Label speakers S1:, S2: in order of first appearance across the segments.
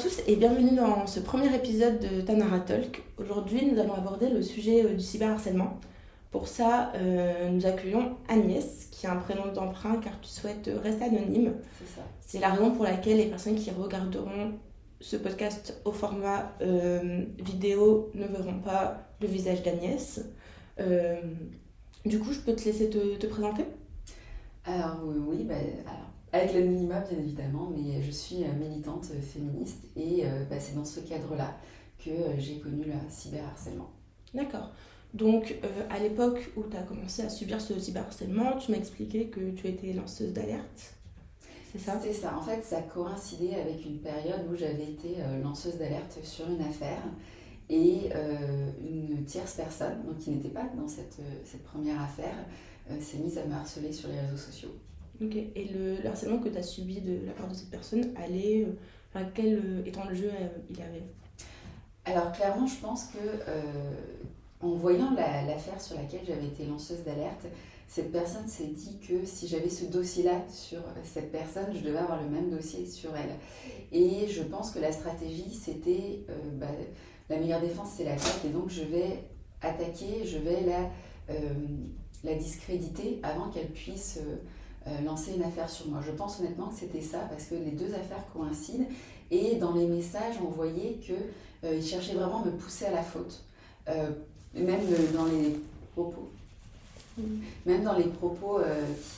S1: tous et bienvenue dans ce premier épisode de Tanara Talk. Aujourd'hui, nous allons aborder le sujet euh, du cyberharcèlement. Pour ça, euh, nous accueillons Agnès, qui a un prénom d'emprunt car tu souhaites rester anonyme.
S2: C'est ça.
S1: C'est la raison pour laquelle les personnes qui regarderont ce podcast au format euh, vidéo ne verront pas le visage d'Agnès. Euh, du coup, je peux te laisser te, te présenter
S2: Alors euh, oui, bah, alors, avec l'anonymat bien évidemment, mais je suis euh, militante euh, féministe et euh, bah, c'est dans ce cadre-là que j'ai connu le cyberharcèlement.
S1: D'accord. Donc, euh, à l'époque où tu as commencé à subir ce cyberharcèlement, tu m'as expliqué que tu étais lanceuse d'alerte. C'est ça?
S2: C'est ça, en fait ça coïncidait avec une période où j'avais été euh, lanceuse d'alerte sur une affaire et euh, une tierce personne, donc qui n'était pas dans cette, cette première affaire, s'est mise à me harceler sur les réseaux sociaux.
S1: Ok. Et le, le harcèlement que tu as subi de la part de cette personne allait. euh, enfin, quel euh, étant le jeu euh, il avait?
S2: Alors clairement, je pense que euh, en voyant la- l'affaire sur laquelle j'avais été lanceuse d'alerte, cette personne s'est dit que si j'avais ce dossier-là sur cette personne, je devais avoir le même dossier sur elle. Et je pense que la stratégie, c'était euh, bah, la meilleure défense, c'est l'attaque. Et donc je vais attaquer, je vais la, euh, la discréditer avant qu'elle puisse euh, euh, lancer une affaire sur moi. Je pense honnêtement que c'était ça parce que les deux affaires coïncident. Et dans les messages, on voyait que euh, il cherchait vraiment à me pousser à la faute. Euh, même euh, dans les propos. Même dans les propos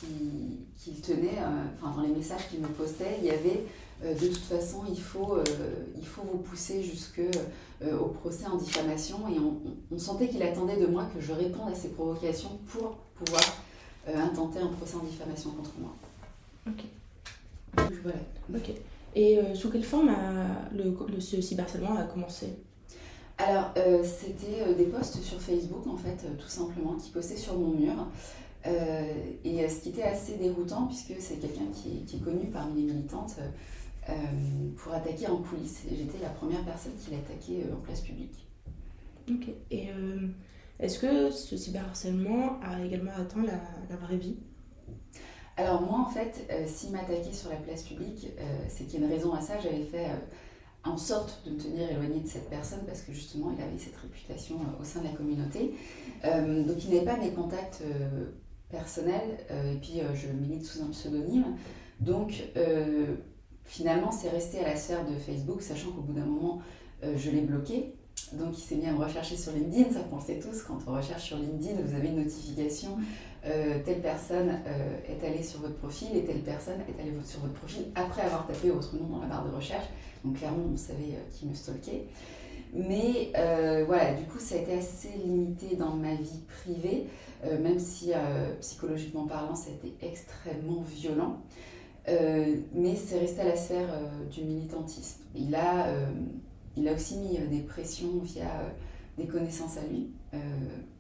S2: qui- qu'il tenait, enfin dans les messages qu'il me postait, il y avait de toute façon, il faut, il faut vous pousser jusque euh, au procès en diffamation. Et on, on- on sentait qu'il attendait de moi que je réponde à ces provocations pour pouvoir intenter un procès en diffamation contre moi.
S1: Ok.
S2: Voilà.
S1: Ok. Et euh, sous quelle forme a le, le, ce cyberharcèlement a commencé?
S2: Alors, euh, c'était euh, des posts sur Facebook, en fait, euh, tout simplement, qui postaient sur mon mur. Euh, et euh, ce qui était assez déroutant, puisque c'est quelqu'un qui, est- qui est connu parmi les militantes euh, pour attaquer en coulisses. J'étais la première personne qui l'a attaqué euh, en place publique.
S1: Ok. Et euh, est-ce que ce cyberharcèlement a également atteint la, vraie vie?
S2: Alors moi, en fait, euh, s'il m'attaquait sur la place publique, euh, c'est qu'il y a une raison à ça. J'avais fait euh, en sorte de me tenir éloignée de cette personne parce que justement, il avait cette réputation euh, au sein de la communauté. Donc il n'avait pas mes contacts personnels et puis je milite sous un pseudonyme. Donc finalement, c'est resté à la sphère de Facebook, sachant qu'au bout d'un moment, je l'ai bloqué. Donc il s'est mis à me rechercher sur LinkedIn, ça on le tous, quand on recherche sur LinkedIn, vous avez une notification euh, telle personne euh, est allée sur votre profil et telle personne est allée sur votre profil après avoir tapé votre nom dans la barre de recherche. Donc clairement, on savait euh, qui me stalkait. Mais voilà, du coup, ça a été assez limité dans ma vie privée, même si psychologiquement parlant, ça a été extrêmement violent. Mais c'est resté à la sphère du militantisme. Il a, il a aussi mis euh, des pressions via euh, des connaissances à lui euh,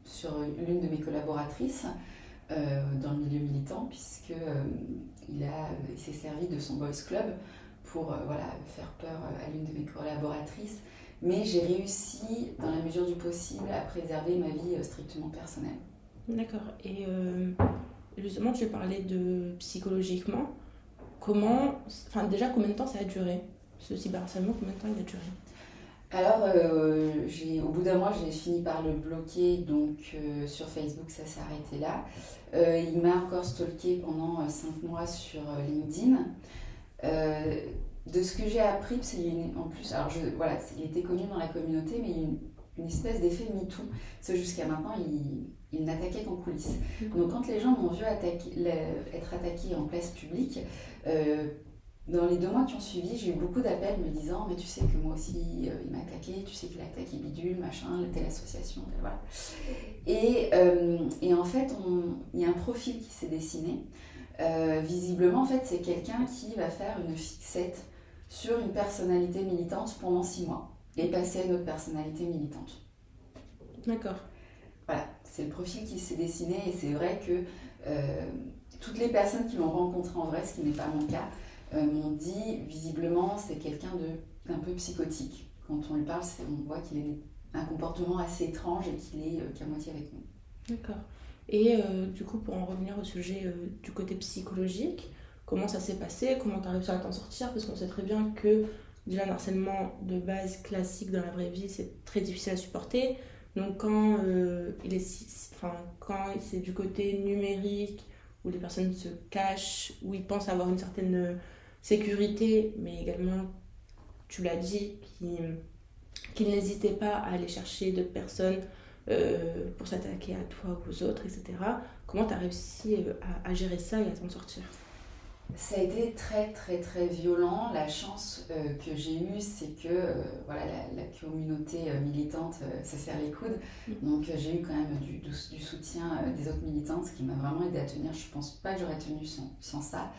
S2: sur l'une de mes collaboratrices dans le milieu militant, puisque il, il s'est servi de son boys club pour voilà, faire peur à l'une de mes collaboratrices. Mais j'ai réussi, dans la mesure du possible, à préserver ma vie strictement personnelle.
S1: D'accord. Et euh, justement, tu parlais de psychologiquement. Comment, enfin déjà, combien de temps ça a duré Ce cyberharcèlement, combien de temps il a duré?
S2: Alors, euh, au bout d'un mois, j'ai fini par le bloquer, donc euh, sur Facebook, ça s'est arrêté là. Euh, il m'a encore stalké pendant 5 mois sur euh, LinkedIn. Euh, de ce que j'ai appris, c'est qu'il y a une- en plus, alors je, voilà, il était connu dans la communauté, mais il y a une, une espèce d'effet MeToo. Parce que jusqu'à maintenant, il, il n'attaquait qu'en coulisses. Donc quand les gens m'ont vu attaquer, être attaquée en place publique, euh, dans les deux mois qui ont suivi, j'ai eu beaucoup d'appels me disant Mais tu sais que moi aussi, euh, il m'a attaqué, tu sais qu'il a attaqué Bidule, machin, telle association, telle- voilà. Et, euh, et en fait, il y a un profil qui s'est dessiné. Euh, visiblement, en fait, c'est quelqu'un qui va faire une fixette sur une personnalité militante pendant six mois et passer à une autre personnalité militante.
S1: D'accord.
S2: Voilà, c'est le profil qui s'est dessiné et c'est vrai que toutes les personnes qui l'ont rencontré en vrai, ce qui n'est pas mon cas, m'ont dit visiblement c'est quelqu'un d'un peu psychotique. Quand on lui parle, on voit qu'il a un comportement assez étrange et qu'il est euh, qu'à moitié avec nous.
S1: D'accord. Et euh, du coup, pour en revenir au sujet euh, du côté psychologique, comment ça s'est passé? Comment tu as réussi à t'en sortir? Parce qu'on sait très bien que déjà, un harcèlement de base classique dans la vraie vie, c'est très difficile à supporter. Donc, quand, euh, il est, enfin, quand c'est du côté numérique, où les personnes se cachent, où ils pensent avoir une certaine sécurité, mais également, tu l'as dit, qu'ils n'hésitaient pas à aller chercher d'autres personnes euh, pour s'attaquer à toi ou aux autres, etc. Comment tu as réussi euh, à, gérer ça et à t'en sortir?
S2: Ça a été très très très violent. La chance euh, que j'ai eue, c'est que voilà, la, communauté militante ça serre les coudes. Mm. Donc j'ai eu quand même du, du, soutien des autres militantes, ce qui m'a vraiment aidé à tenir. Je pense pas que j'aurais tenu sans, sans ça.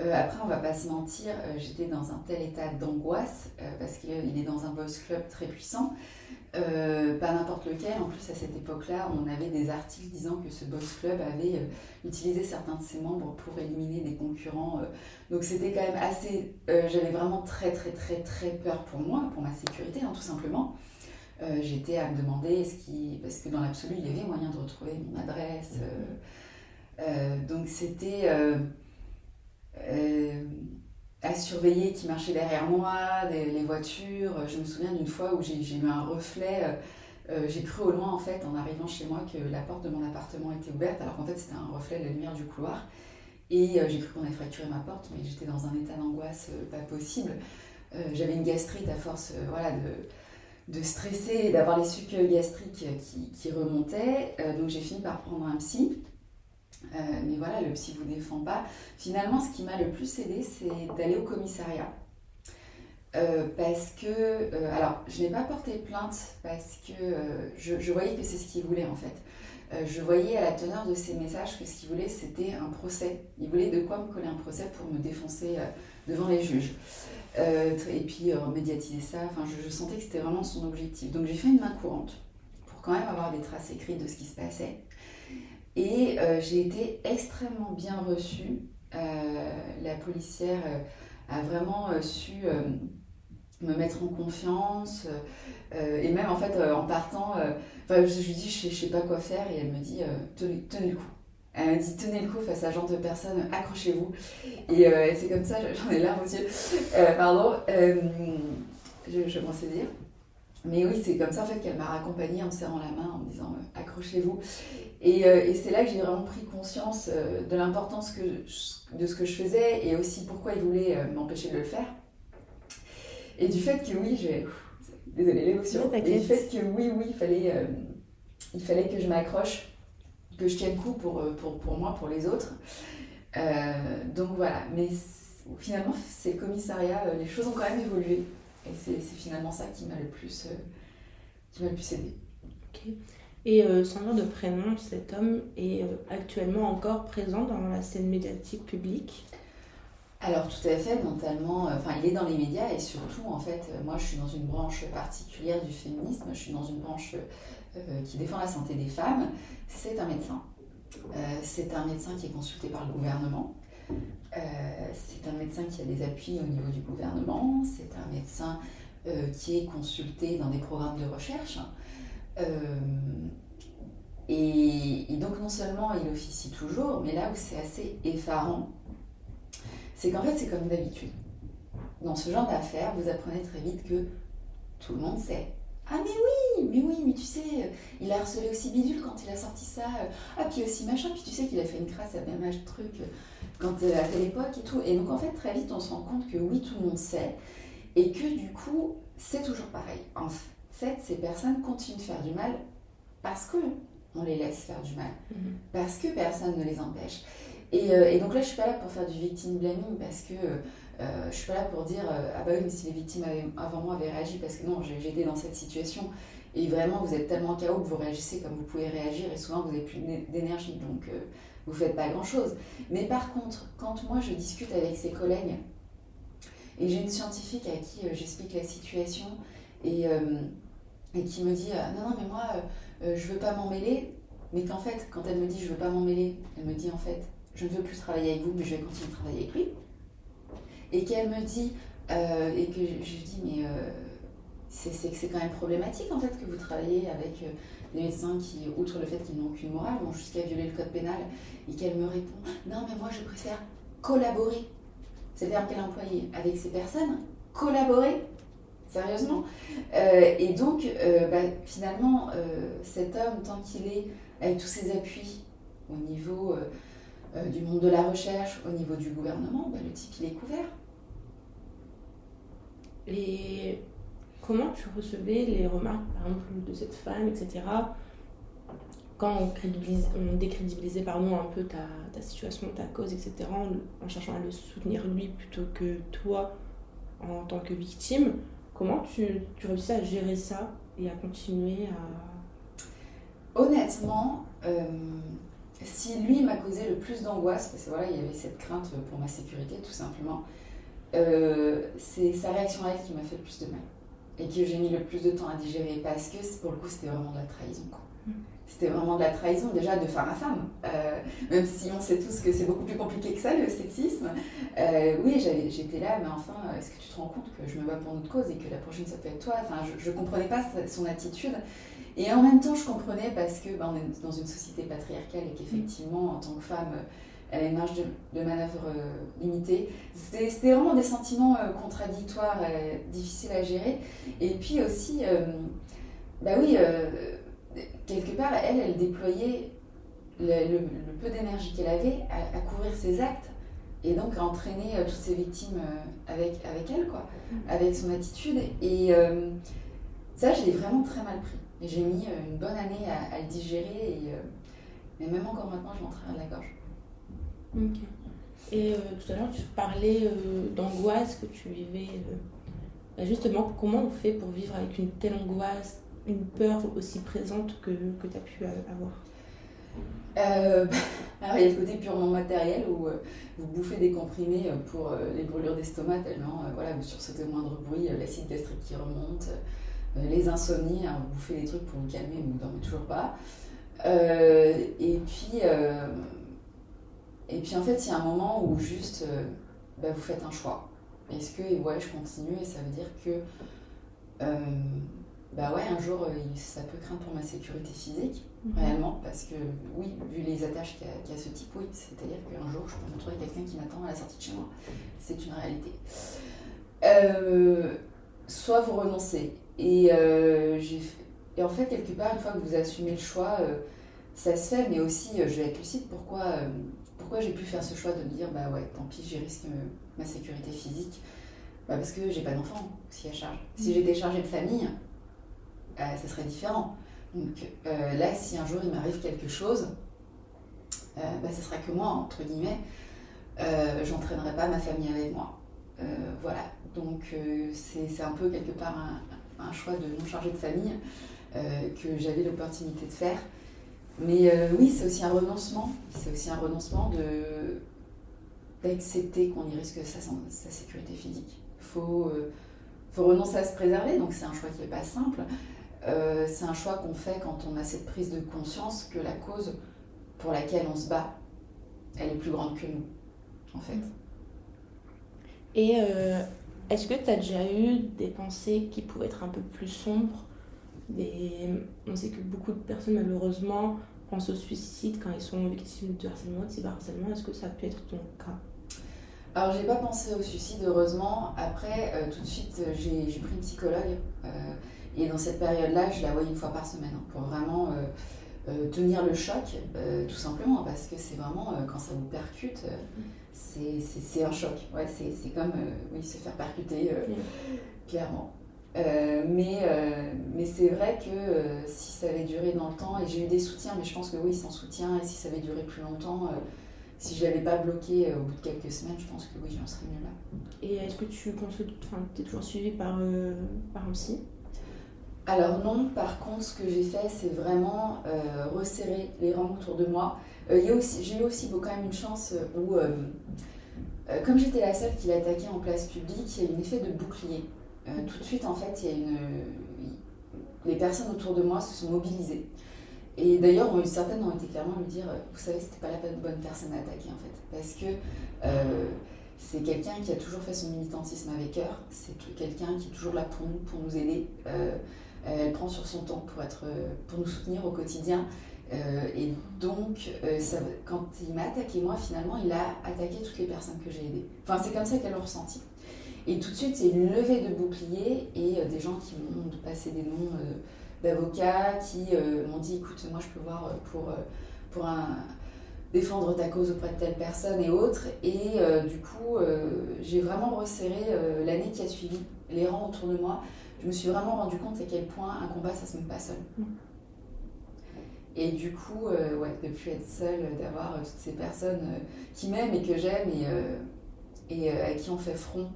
S2: Après, on va pas se mentir, j'étais dans un tel état d'angoisse parce qu'il est dans un boss club très puissant. Euh, pas n'importe lequel. En plus, à cette époque-là, on avait des articles disant que ce Boss Club avait euh, utilisé certains de ses membres pour éliminer des concurrents. Euh. donc c'était quand même assez... J'avais vraiment très très très très peur pour moi, pour ma sécurité, hein, tout simplement. J'étais à me demander, ce qui... parce que dans l'absolu, il y avait moyen de retrouver mon adresse. donc c'était à surveiller qui marchait derrière moi, les, voitures. Je me souviens d'une fois où j'ai eu un reflet. Euh, euh, j'ai cru au loin, en fait, en arrivant chez moi, que la porte de mon appartement était ouverte, alors qu'en fait, c'était un reflet de la lumière du couloir. Et euh, j'ai cru qu'on avait fracturé ma porte, mais j'étais dans un état d'angoisse pas possible. J'avais une gastrite à force voilà, de, stresser et d'avoir les sucs gastriques qui remontaient. donc j'ai fini par prendre un psy. Euh, mais voilà, le psy vous défend pas. Finalement, ce qui m'a le plus aidé, c'est d'aller au commissariat. Euh, parce que, euh, alors, je n'ai pas porté plainte parce que je, voyais que c'est ce qu'il voulait en fait. je voyais à la teneur de ses messages que ce qu'il voulait, c'était un procès. Il voulait de quoi me coller un procès pour me défoncer devant les juges. et puis médiatiser ça. Enfin, je sentais que c'était vraiment son objectif. Donc j'ai fait une main courante pour quand même avoir des traces écrites de ce qui se passait. Et euh, j'ai été extrêmement bien reçue. Euh, la policière euh, a vraiment su me mettre en confiance. et même en fait, en partant, je, lui dis, je sais, sais pas quoi faire. Et elle me dit, tenez, le coup. Elle me dit tenez le coup face à ce genre de personnes, accrochez-vous. Et c'est comme ça, j'en ai l'air monsieur. pardon, je, je pensais dire. Mais oui, c'est comme ça en fait qu'elle m'a raccompagnée en me serrant la main, en me disant accrochez-vous. Et, euh, et c'est là que j'ai vraiment pris conscience euh, de l'importance de ce que je faisais et aussi pourquoi il voulait euh, m'empêcher de le faire. Et du fait que oui, j'ai. Désolée l'émotion. et du fait que oui, oui, il fallait, il fallait que je m'accroche, que je tienne coup pour, pour, pour moi, pour les autres. donc voilà. Mais finalement, c'est le commissariat, les choses ont quand même évolué. Et c'est finalement ça qui m'a le plus, qui m'a le plus aidé.
S1: Et euh, sans nom de prénom, cet homme est euh, actuellement encore présent dans la scène médiatique publique?
S2: Alors tout à fait, mentalement, euh, enfin il est dans les médias et surtout en fait, moi je suis dans une branche particulière du féminisme, je suis dans une branche qui défend la santé des femmes, c'est un médecin. c'est un médecin qui est consulté par le gouvernement, médecin qui a des appuis au niveau du gouvernement, c'est un médecin qui est consulté dans des programmes de recherche. Euh, et, donc non seulement il officie toujours, mais là où c'est assez effarant, c'est qu'en fait c'est comme d'habitude. Dans ce genre d'affaires, vous apprenez très vite que tout le monde sait. Ah mais oui, mais oui, mais tu sais, il a harcelé aussi Bidule quand il a sorti ça. Ah puis aussi machin, puis tu sais qu'il a fait une crasse à bien de truc quand à telle époque et tout. Et donc en fait très vite on se rend compte que oui tout le monde sait et que du coup c'est toujours pareil. En fait, ces personnes continuent de faire du mal parce que on les laisse faire du mal, mhm. parce que personne ne les empêche. Euh, et, donc là, je suis pas là pour faire du victim blaming parce que euh, je suis pas là pour dire euh, ah bah oui, mais si les victimes avant moi avaient réagi, parce que non, été dans cette situation. Et vraiment, vous êtes tellement chaos que vous réagissez comme vous pouvez réagir et souvent vous n'avez plus d'énergie, donc euh, vous faites pas grand chose. Mais par contre, quand moi je discute avec ses collègues et j'ai une scientifique à qui j'explique la situation et et qui me dit euh, non non mais moi je euh, euh, je veux pas m'en mêler mais qu'en fait quand elle me dit je veux pas m'en mêler elle me dit en fait je ne veux plus travailler avec vous mais je vais continuer de travailler avec lui et qu'elle me dit et que je, lui dis mais c'est quand même problématique en fait que vous travaillez avec des médecins qui outre le fait qu'ils n'ont aucune morale vont jusqu'à violer le code pénal et qu'elle me répond non mais moi je préfère collaborer c'est le terme qu'elle a employé avec ces personnes collaborer Sérieusement Et donc, bah, finalement, cet homme, tant qu'il est avec tous ses appuis au niveau du monde de la recherche, au niveau du gouvernement, bah, le type, il est couvert.
S1: Et comment tu recevais les remarques, par exemple, de cette femme, etc., quand on, décrédibilisait pardon, un peu ta, situation, ta cause, etc., en, cherchant à le soutenir lui plutôt que toi en tant que victime, comment tu, tu réussis à gérer ça et à continuer à...
S2: Honnêtement, euh, si lui m'a causé le plus d'angoisse, parce que voilà, il y avait cette crainte pour ma sécurité tout simplement, euh, c'est sa réaction à elle qui m'a fait le plus de mal et que j'ai mis le plus de temps à digérer parce que pour le coup c'était vraiment de la trahison. Mm. C'était vraiment de la trahison déjà de femme à femme, euh, même si on sait tous que c'est beaucoup plus compliqué que ça le sexisme. Euh, oui, j'étais là, mais enfin, est-ce que tu te rends compte que je me bats pour notre cause et que la prochaine ça peut être toi? Enfin, je ne comprenais pas son attitude. Et en même temps, je comprenais parce que ben, on est dans une société patriarcale et qu'effectivement, en tant que femme, une marge de, manœuvre euh, limitée. C'était vraiment des sentiments euh, contradictoires, euh, difficiles à gérer. Et puis aussi, bah oui, quelque part, elle, elle déployait le, peu d'énergie qu'elle avait à, couvrir ses actes et donc à entraîner toutes ses victimes avec, avec elle, quoi, avec son attitude. Et ça, je l'ai vraiment très mal pris. J'ai mis une bonne année à, le digérer. Et, mais même encore maintenant, je m'en de la gorge.
S1: Et euh, tout à l'heure, tu parlais euh, d'angoisse que tu vivais. Euh, bah, justement, comment on fait pour vivre avec une telle angoisse, une peur aussi présente que, que tu as pu avoir?
S2: Alors il y a le côté purement matériel où vous bouffez des comprimés pour les brûlures d'estomac tellement voilà, vous sursautez au moindre bruit, l'acide gastrique qui remonte, les insomnies, hein, vous bouffez des trucs pour vous calmer vous ne dormez toujours pas. et puis et puis en fait, il y a un moment où juste, euh, bah, vous faites un choix. Est-ce que, ouais, je continue et ça veut dire que, euh, bah ouais, un jour, euh, ça peut craindre pour ma sécurité physique, mhm. réellement, parce que, oui, vu les attaches qu'il y, a ce type, oui, c'est-à-dire qu'un jour, je peux me retrouver quelqu'un qui m'attend à la sortie de chez moi. C'est une réalité. soit vous renoncez. Et, et en fait, quelque part, une fois que vous assumez le choix, ça se fait, mais aussi, je vais être lucide, pourquoi pourquoi j'ai pu faire ce choix de me dire, bah ouais, tant pis, j'ai risqué ma sécurité physique bah Parce que j'ai pas d'enfant aussi à charge. Si mm. j'étais chargée de famille, euh, ça serait différent. Donc euh, là, si un jour il m'arrive quelque chose, euh, bah, ce sera que moi, entre guillemets. Euh, j'entraînerai pas ma famille avec moi. voilà. Donc c'est un peu quelque part un, un, choix de non chargé de famille que j'avais l'opportunité de faire. Mais euh, oui, c'est aussi un renoncement. C'est aussi un renoncement d'accepter qu'on y risque sa, sécurité physique. Il faut, euh, faut renoncer à se préserver, donc c'est un choix qui n'est pas simple. Euh, c'est un choix qu'on fait quand on a cette prise de conscience que la cause pour laquelle on se bat, elle est plus grande que nous, en fait.
S1: Et est-ce que tu as déjà eu des pensées qui pouvaient être un peu plus sombres? On sait que beaucoup de personnes, malheureusement, pensent au suicide quand ils sont victimes de harcèlement, de cyberharcèlement. Est-ce que ça peut être ton cas?
S2: Alors, j'ai pas pensé au suicide, heureusement. Après, euh, tout de suite, euh, j'ai pris une psychologue. Euh, et dans cette période-là, je la voyais une fois par semaine hein, pour vraiment tenir le choc, tout simplement. Parce que c'est vraiment, quand ça vous percute, c'est un choc. Ouais, c'est comme oui, se faire percuter, clairement. Euh, mais euh, mais c'est vrai que euh, si ça avait duré dans le temps, et j'ai eu des soutiens, mais je pense que oui, sans soutien, et si ça avait duré plus longtemps, si je ne l'avais pas bloqué au bout de quelques semaines, je pense que oui, j'en serais mieux là.
S1: Et est-ce que tu es toujours suivi par, par un psy?
S2: Alors non, par contre, ce que j'ai fait, c'est vraiment resserrer les rangs autour de moi. j'ai eu aussi quand même une chance où, comme j'étais la seule qui l'attaquait en place publique, il y a eu un effet de bouclier. Euh, tout de suite, en fait, il y a une... les personnes autour de moi se sont mobilisées. Et d'ailleurs, certaines ont été clairement lui dire, vous savez, c'était pas la bonne personne à attaquer, en fait. Parce que euh, c'est quelqu'un qui a toujours fait son militantisme avec cœur, c'est quelqu'un qui est toujours là pour nous, pour nous aider. Euh, elle prend sur son temps pour, être, pour nous soutenir au quotidien. et donc, quand il m'a attaqué moi, finalement, il a attaqué toutes les personnes que j'ai aidées. Enfin, c'est comme ça qu'elle l'a ressenti. Et tout de suite, il y a une levée de boucliers et des gens qui m'ont passé des noms d'avocats qui m'ont dit écoute, moi je peux voir pour, pour un, défendre ta cause auprès de telle personne et autres. Et du coup, j'ai vraiment resserré l'année qui a suivi les rangs autour de moi. Je me suis vraiment rendu compte à quel point un combat, ça se met pas seul. Mm. Et du coup, euh, ouais, de plus être seule, d'avoir euh, toutes ces personnes euh, qui m'aiment et que j'aime et, et à qui on fait front,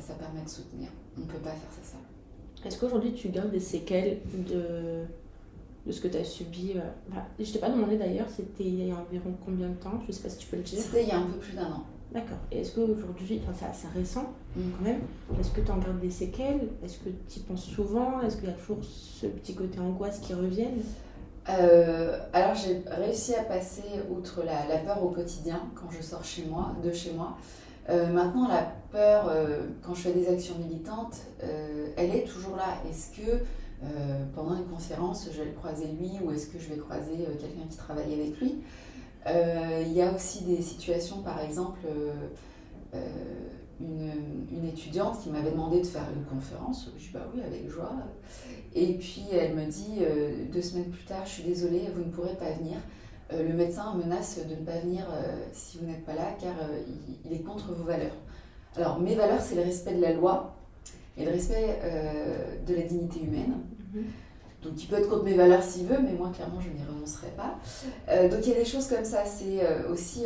S2: ça permet de soutenir. On ne peut pas faire ça seul.
S1: Est-ce qu'aujourd'hui tu gardes des séquelles de, de ce que tu as subi bah, Je t'ai pas demandé d'ailleurs, c'était il y a environ combien de temps Je ne sais pas si tu peux le dire.
S2: C'était il y a un peu plus d'un an.
S1: D'accord. Et est-ce qu'aujourd'hui, enfin c'est assez récent mm. quand même, est-ce que tu en gardes des séquelles? Est-ce que tu y penses souvent? Est-ce qu'il y a toujours ce petit côté angoisse qui revienne
S2: euh, alors j'ai réussi à passer outre la, peur au quotidien quand je sors chez moi, de chez moi. Euh, maintenant la peur euh, quand je fais des actions militantes, elle est toujours là. Est-ce que pendant une conférence je vais croiser lui ou est-ce que je vais croiser quelqu'un qui travaille avec lui? Il y a aussi des situations par exemple une, étudiante qui m'avait demandé de faire une conférence. Je dis bah oui, avec joie. Et puis elle me dit euh, deux semaines plus tard, je suis désolée, vous ne pourrez pas venir. Euh, le médecin menace de ne pas venir euh, si vous n'êtes pas là, car il, est contre vos valeurs. Alors mes valeurs, c'est le respect de la loi et le respect de la dignité humaine. Mhm. Donc il peut être contre mes valeurs s'il veut, mais moi clairement je n'y renoncerai pas. donc il y a des choses comme ça. C'est aussi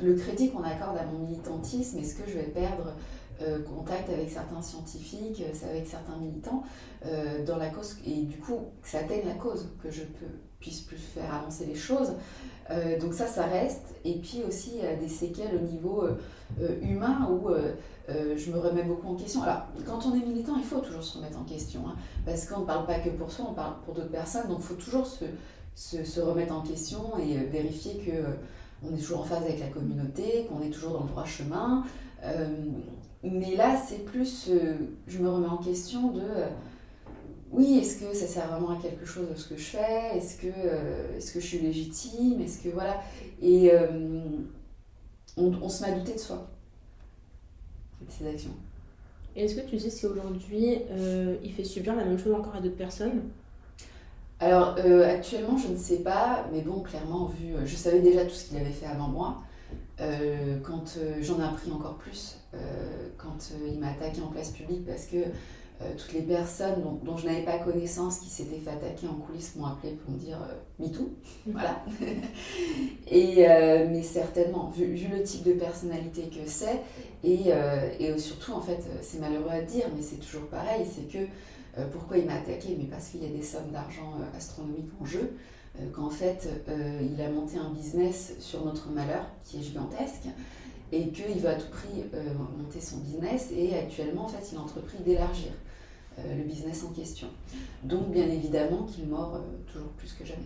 S2: le crédit qu'on accorde à mon militantisme, est-ce que je vais perdre euh, contact avec certains scientifiques, euh, avec certains militants euh, dans la cause, et du coup que ça atteigne la cause, que je peux, puisse plus faire avancer les choses. donc ça, ça reste. Et puis aussi des séquelles au niveau humain où je me remets beaucoup en question. Alors, quand on est militant, il faut toujours se remettre en question, hein, parce qu'on ne parle pas que pour soi, on parle pour d'autres personnes, donc il faut toujours se, se, se, remettre en question et vérifier que on est toujours en phase avec la communauté, qu'on est toujours dans le droit chemin. Euh, mais là, c'est plus, euh, je me remets en question de, euh, oui, est-ce que ça sert vraiment à quelque chose de ce que je fais? Est-ce que, est que je suis légitime? Est-ce que voilà Et on, se met à douter de soi, de ses actions.
S1: est-ce que tu sais si aujourd'hui il fait subir la même chose encore à d'autres personnes?
S2: Alors euh, actuellement, je ne sais pas, mais bon, clairement, vu, euh, je savais déjà tout ce qu'il avait fait avant moi. Euh, quand j'en ai appris encore plus, quand il m'a attaqué en place publique, parce que toutes les personnes dont, je n'avais pas connaissance qui s'étaient fait attaquer en coulisses m'ont appelé pour me dire MeToo. Mm. Voilà. et, mais certainement, vu, le type de personnalité que c'est, et, et surtout, en fait, c'est malheureux à dire, mais c'est toujours pareil, c'est que euh, pourquoi il m'a attaqué? Mais parce qu'il y a des sommes d'argent euh, astronomiques en jeu, euh, qu'en fait, il a monté un business sur notre malheur qui est gigantesque et qu'il veut à tout prix monter son business et actuellement, en fait, il a entrepris d'élargir le business en question. Donc, bien évidemment, qu'il mord toujours plus que jamais.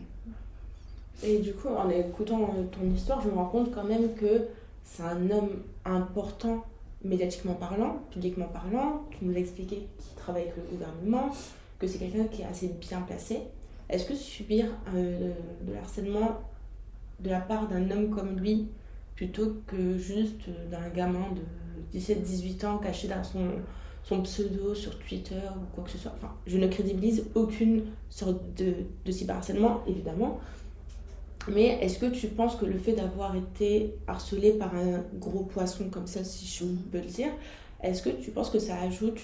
S1: Et du coup, en écoutant ton histoire, je me rends compte quand même que c'est un homme important médiatiquement parlant, publiquement parlant. Tu nous l'as expliqué qu'il travaille avec le gouvernement, que c'est quelqu'un qui est assez bien placé. Est-ce que subir euh, de harcèlement de la part d'un homme comme lui, plutôt que juste d'un gamin de 17-18 ans caché dans son, son pseudo sur Twitter ou quoi que ce soit, enfin, je ne crédibilise aucune sorte de, de cyberharcèlement, évidemment, mais est-ce que tu penses que le fait d'avoir été harcelé par un gros poisson comme ça, si je peux le dire, est-ce que tu penses que ça ajoute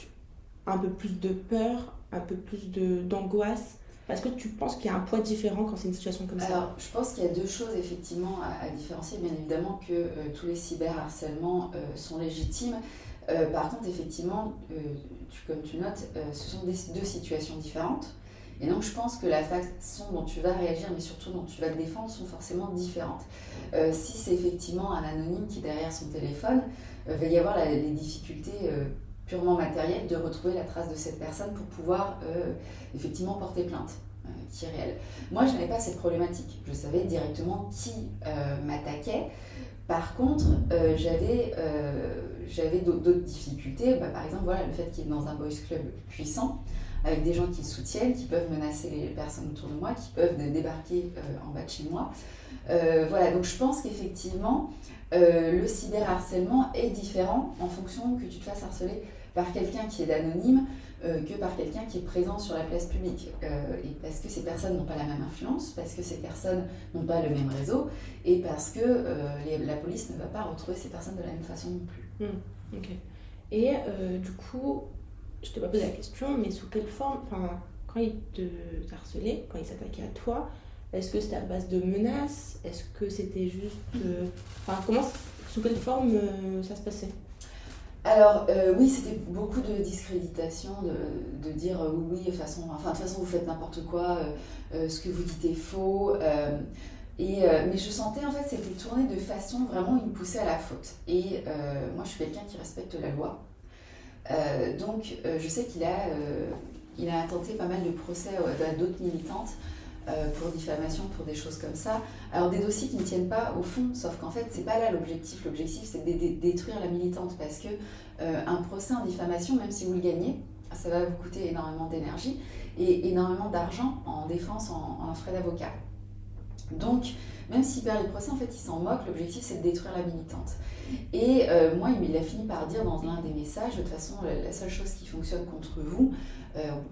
S1: un peu plus de peur, un peu plus d'angoisse? Parce que tu penses qu'il y a un poids différent quand c'est une situation comme ça?
S2: Alors, je pense qu'il y a deux choses effectivement à, différencier. Bien évidemment que euh, tous les cyberharcèlements euh, sont légitimes. Euh, par contre, effectivement, tu, comme tu notes, ce sont deux situations différentes. Et donc je pense que la façon dont tu vas réagir, mais surtout dont tu vas te défendre, sont forcément différentes. Euh, si c'est effectivement un anonyme qui derrière son téléphone, euh, va y avoir les difficultés euh, purement matérielles de retrouver la trace de cette personne pour pouvoir effectivement porter plainte qui est réelle. Moi, je n'avais pas cette problématique. Je savais directement qui m'attaquait. Par contre, j'avais j'avais d'autres difficultés. Bah, par exemple, le fait qu'il est dans un boys club puissant, avec des gens qui le soutiennent, qui peuvent menacer les personnes autour de moi, qui peuvent débarquer en bas de chez moi. voilà, donc je pense qu'effectivement, le cyberharcèlement est différent en fonction que tu te fasses harceler par quelqu'un qui est anonyme euh, que par quelqu'un qui est présent sur la place publique. Euh, et parce que ces personnes n'ont pas la même influence, parce que ces personnes n'ont pas le même réseau, et parce que euh, la police ne va pas retrouver ces personnes de la même façon non plus.
S1: Ok. Et du coup, je t'ai pas posé la question, mais sous quelle forme, quand il te harcelait, quand il s'attaquait à toi, est-ce que c'était à base de menaces? Est-ce que c'était juste. Enfin, comment. Sous quelle forme ça se passait?
S2: Alors euh, oui, c'était beaucoup de discréditation, de, dire euh, oui, de façon, enfin, de toute façon vous faites n'importe quoi, euh, ce que vous dites est faux. et, mais je sentais en fait c'était tourné de façon vraiment, il me poussait à la faute. Et moi je suis quelqu'un qui respecte la loi. donc je sais qu'il a, il a intenté pas mal de procès à d'autres militantes pour diffamation, pour des choses comme ça. Alors des dossiers qui ne tiennent pas au fond, sauf qu'en fait c'est pas là l'objectif. L'objectif c'est de détruire la militante parce que euh, un procès en diffamation, même si vous le gagnez, ça va vous coûter énormément d'énergie et énormément d'argent en défense, en, frais d'avocat. Donc, même s'il perd les procès, en fait, il s'en moque. L'objectif, c'est de détruire la militante. Et euh, moi, il a fini par dire dans l'un des messages, de toute façon, la, seule chose qui fonctionne contre vous,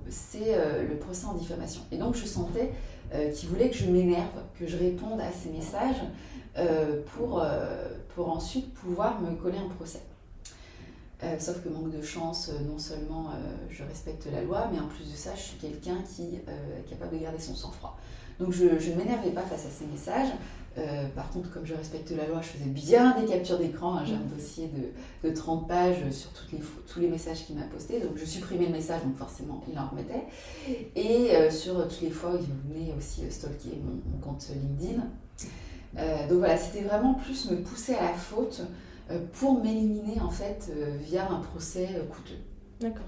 S2: c'est le procès en diffamation. Et donc, je sentais euh, qui voulait que je m'énerve, que je réponde à ces messages euh, pour, euh, pour ensuite pouvoir me coller un procès. Sauf que manque de chance, non seulement je respecte la loi, mais en plus de ça, je suis quelqu'un qui est capable de garder son sang-froid. Donc je, ne m'énervais pas face à ces messages, euh, par contre, comme je respecte la loi, je faisais bien des captures d'écran. Hein. J'ai un dossier de, 30 pages sur tous les messages qu'il m'a postés. Donc, je supprimais le message, donc forcément, il en remettait. Et euh, sur toutes les fois, il venait aussi euh, stalker mon, compte LinkedIn. donc voilà, c'était vraiment plus me pousser à la faute pour m'éliminer en fait via un procès coûteux.
S1: D'accord.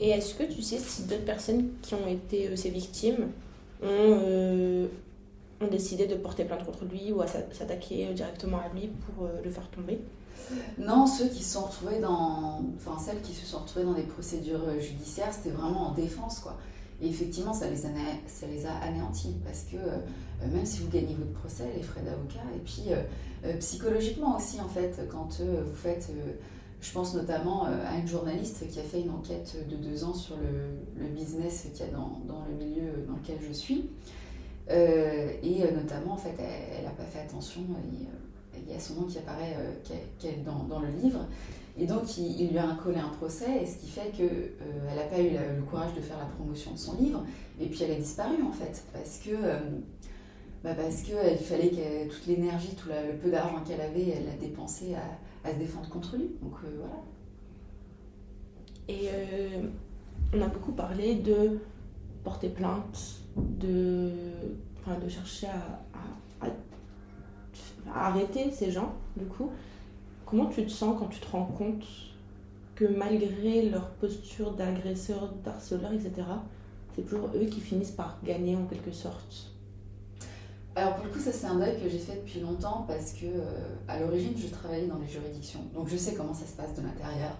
S1: Et est-ce que tu sais si d'autres personnes qui ont été ces victimes ont ont décidé de porter plainte contre lui ou à s'attaquer directement à lui pour euh, le faire tomber?
S2: Non, ceux qui se sont retrouvés dans. Enfin, celles qui se sont retrouvées dans des procédures euh, judiciaires, c'était vraiment en défense, quoi. Et effectivement, ça les, ça les a anéantis parce que euh, même si vous gagnez votre procès, les frais d'avocat, et puis psychologiquement aussi, en fait, quand vous faites. je pense notamment à une journaliste qui a fait une enquête de deux ans sur le, business qu'il y a dans, le milieu dans lequel je suis. Euh, et euh, notamment, en fait, elle n'a pas fait attention. Il y a son nom qui apparaît euh, dans, le livre. Et donc, il, lui a collé un procès, et ce qui fait qu'elle n'a pas eu le courage de faire la promotion de son livre. Et puis, elle a disparu, en fait, parce que. Bah parce qu'il fallait que toute l'énergie, tout le peu d'argent qu'elle avait, elle l'a dépensé à, se défendre contre lui. Donc voilà.
S1: Et on a beaucoup parlé de porter plainte, de, de chercher à, arrêter ces gens, du coup. Comment tu te sens quand tu te rends compte que malgré leur posture d'agresseur, d'harceleur, etc., c'est toujours eux qui finissent par gagner en quelque sorte?
S2: Alors pour le coup, ça c'est un deuil que j'ai fait depuis longtemps parce que euh, à l'origine, je travaillais dans les juridictions. Donc je sais comment ça se passe de l'intérieur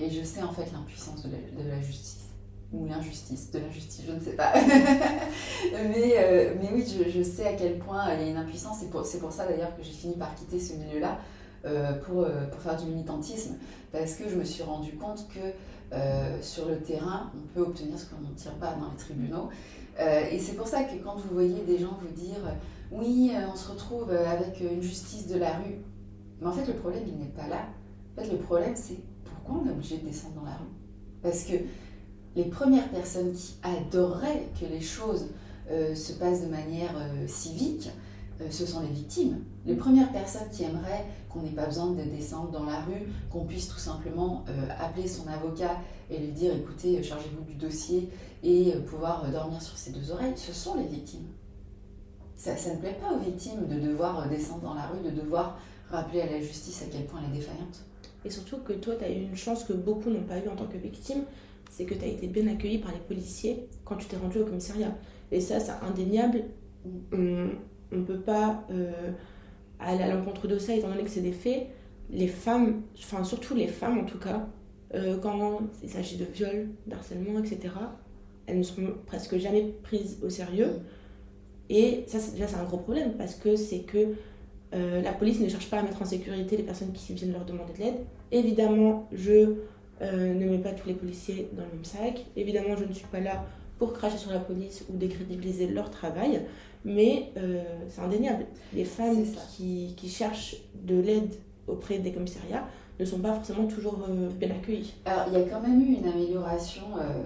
S2: et je sais en fait l'impuissance de, la, justice ou l'injustice, de l'injustice, je ne sais pas. mais, euh, mais oui, je, sais à quel point il y a une impuissance. C'est pour, ça d'ailleurs que j'ai fini par quitter ce milieu-là euh, pour, euh, pour, faire du militantisme, parce que je me suis rendu compte que sur le terrain, on peut obtenir ce qu'on tire pas dans les tribunaux. et c'est pour ça que quand vous voyez des gens vous dire oui, on se retrouve avec une justice de la rue, mais en fait le problème il n'est pas là. En fait le problème c'est pourquoi on est obligé de descendre dans la rue? Parce que les premières personnes qui adoreraient que les choses euh, se passent de manière euh, civique, euh, ce sont les victimes. Les premières personnes qui aimeraient qu'on n'ait pas besoin de descendre dans la rue, qu'on puisse tout simplement appeler son avocat et lui dire écoutez, chargez-vous du dossier et pouvoir dormir sur ses deux oreilles, ce sont les victimes. Ça, ne plaît pas aux victimes de devoir descendre dans la rue, de devoir rappeler à la justice à quel point elle est défaillante.
S1: Et surtout que toi, tu as eu une chance que beaucoup n'ont pas eu en tant que victime, c'est que tu as été bien accueilli par les policiers quand tu t'es rendu au commissariat. Et ça, c'est indéniable. On ne peut pas euh, à l'encontre de ça, étant donné que c'est des faits. les femmes, enfin surtout les femmes en tout cas, euh, quand il s'agit de viol, d'harcèlement, etc., elles ne sont presque jamais prises au sérieux. Et ça, déjà, c'est un gros problème parce que c'est que euh, la police ne cherche pas à mettre en sécurité les personnes qui viennent leur demander de l'aide. Évidemment, je euh, ne mets pas tous les policiers dans le même sac. Évidemment, je ne suis pas là pour cracher sur la police ou décrédibiliser leur travail. Mais c'est indéniable. Les femmes qui, qui cherchent de l'aide auprès des commissariats ne sont pas forcément toujours euh, bien accueillis.
S2: Alors, il y a quand même eu une amélioration euh,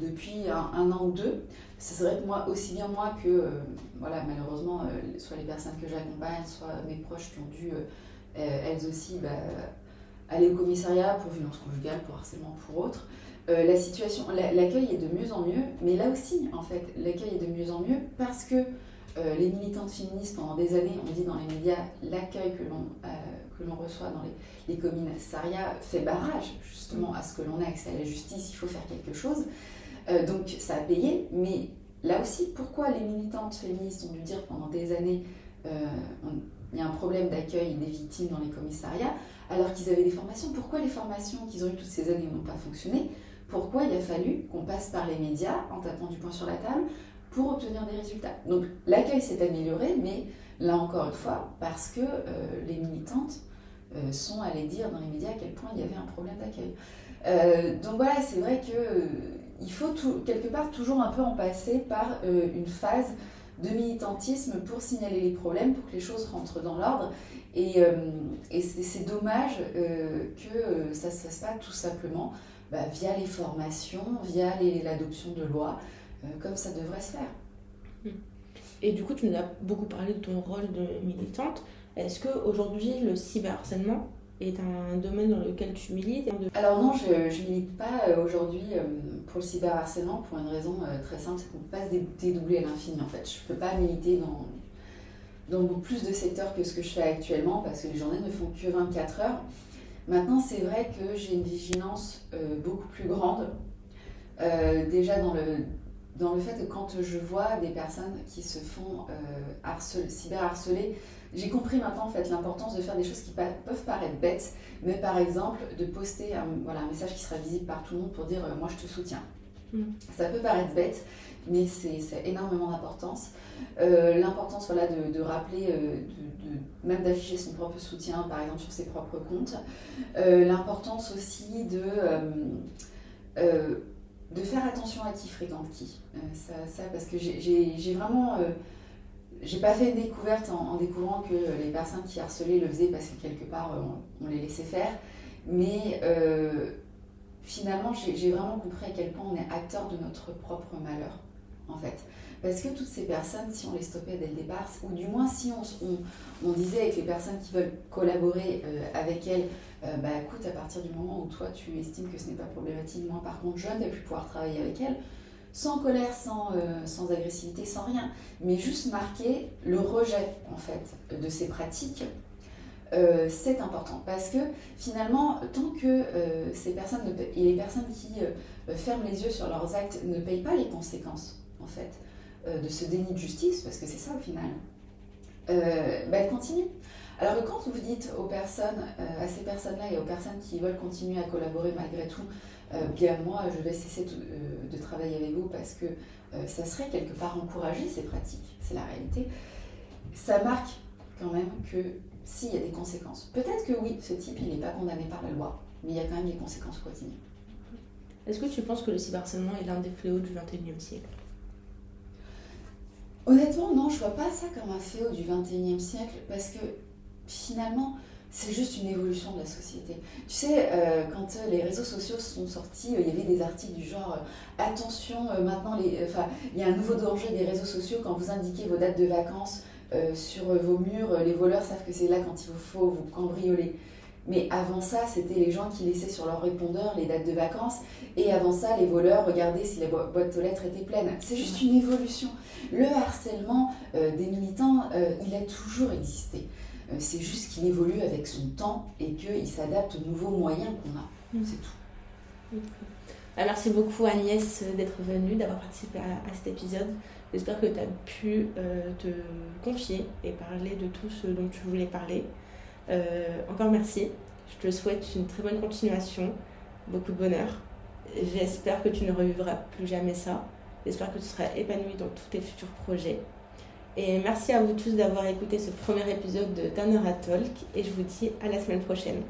S2: depuis un, an ou deux. C'est vrai que moi, aussi bien moi que, euh, voilà, malheureusement, soit les personnes que j'accompagne, soit mes proches qui ont dû, elles aussi, bah, aller au commissariat pour violence conjugale, pour harcèlement, pour autre. la situation, l'accueil est de mieux en mieux, mais là aussi, en fait, l'accueil est de mieux en mieux parce que les militantes féministes, pendant des années, ont dit dans les médias l'accueil que l'on que l'on reçoit dans les, les commissariats fait barrage justement à ce que l'on ait accès à la justice, il faut faire quelque chose. Euh, donc ça a payé, mais là aussi, pourquoi les militantes féministes ont dû dire pendant des années euh, il y a un problème d'accueil des victimes dans les commissariats, alors qu'ils avaient des formations? Pourquoi les formations qu'ils ont eues toutes ces années n'ont pas fonctionné? Pourquoi il a fallu qu'on passe par les médias en tapant du poing sur la table pour obtenir des résultats Donc l'accueil s'est amélioré, mais là encore une fois, parce que euh, les militantes euh, sont allés dire dans les médias à quel point il y avait un problème d'accueil. Euh, donc voilà, c'est vrai que euh, il faut quelque part toujours un peu en passer par une phase de militantisme pour signaler les problèmes, pour que les choses rentrent dans l'ordre. Et, et c'est dommage que ça ne se fasse pas tout simplement bah, via les formations, via l'adoption de lois, comme ça devrait se faire.
S1: Et du coup, tu nous as beaucoup parlé de ton rôle de militante. Est-ce qu'aujourd'hui, le cyberharcèlement est un domaine dans lequel tu milites
S2: Alors non, je ne milite pas euh, aujourd'hui euh, pour le cyberharcèlement pour une raison euh, très simple, c'est qu'on ne peut pas se dédoubler à l'infini en fait. Je ne peux pas militer dans, dans plus de secteurs que ce que je fais actuellement parce que les journées ne font que 24 heures. Maintenant, c'est vrai que j'ai une vigilance beaucoup plus grande. déjà dans le, dans le fait que quand je vois des personnes qui se font cyber cyberharceler, j'ai compris maintenant en fait l'importance de faire des choses qui peuvent paraître bêtes, mais par exemple de poster un, voilà, un message qui sera visible par tout le monde pour dire euh, moi je te soutiens. Mm. Ça peut paraître bête, mais c'est énormément d'importance. Euh, l'importance voilà, de, rappeler, euh, même d'afficher son propre soutien par exemple sur ses propres comptes. L'importance aussi de, de faire attention à qui fréquente qui. Ça, parce que j'ai vraiment j'ai pas fait une découverte en, découvrant que les personnes qui harcelaient le faisaient parce que quelque part on, les laissait faire. Mais euh, finalement, j'ai vraiment compris à quel point on est acteur de notre propre malheur, en fait. Parce que toutes ces personnes, si on les stoppait dès le départ, ou du moins si on, on, disait avec les personnes qui veulent collaborer euh, avec elles, euh, bah écoute, à partir du moment où toi tu estimes que ce n'est pas problématique, moi par contre je ne vais plus pouvoir travailler avec elles, sans colère, sans, euh, sans agressivité, sans rien, mais juste marquer le rejet en fait de ces pratiques. Euh, c'est important parce que finalement, tant que euh, ces personnes et les personnes qui ferment les yeux sur leurs actes ne payent pas les conséquences en fait de ce déni de justice, parce que c'est ça au final, bah, elles continuent. Alors quand vous dites aux personnes, à ces personnes-là et aux personnes qui veulent continuer à collaborer malgré tout, euh, bien moi, je vais cesser euh, de, travailler avec vous parce que euh, ça serait quelque part encourager ces pratiques, c'est la réalité. Ça marque quand même que s'il y a des conséquences, peut-être que oui, ce type, il n'est pas condamné par la loi, mais il y a quand même des conséquences quotidiennes.
S1: Est-ce que tu penses que le cyberharcèlement est l'un des fléaux du 21e siècle?
S2: Honnêtement, non, je vois pas ça comme un fléau du 21e siècle parce que finalement, c'est juste une évolution de la société. Tu sais, euh, quand euh, les réseaux sociaux sont sortis, euh, il y avait des articles du genre attention, maintenant les, il y a un nouveau danger des réseaux sociaux quand vous indiquez vos dates de vacances sur vos murs, les voleurs savent que c'est là quand il vous faut vous cambrioler. Mais avant ça, c'était les gens qui laissaient sur leur répondeur les dates de vacances. Et avant ça, les voleurs regardaient si la boîte aux lettres était pleine. C'est juste une évolution. Le harcèlement des militants, il a toujours existé. Euh, c'est juste qu'il évolue avec son temps et qu'il s'adapte aux nouveaux moyens qu'on a. Mm. C'est tout.
S1: Ah, merci beaucoup Agnès d'être venue, d'avoir participé à, cet épisode. J'espère que tu as pu euh, te confier et parler de tout ce dont tu voulais parler. encore merci. Je te souhaite une très bonne continuation, beaucoup de bonheur. J'espère que tu ne revivras plus jamais ça. J'espère que tu seras épanoui dans tous tes futurs projets. Et merci à vous tous d'avoir écouté ce premier épisode de Tanner Talk et je vous dis à la semaine prochaine.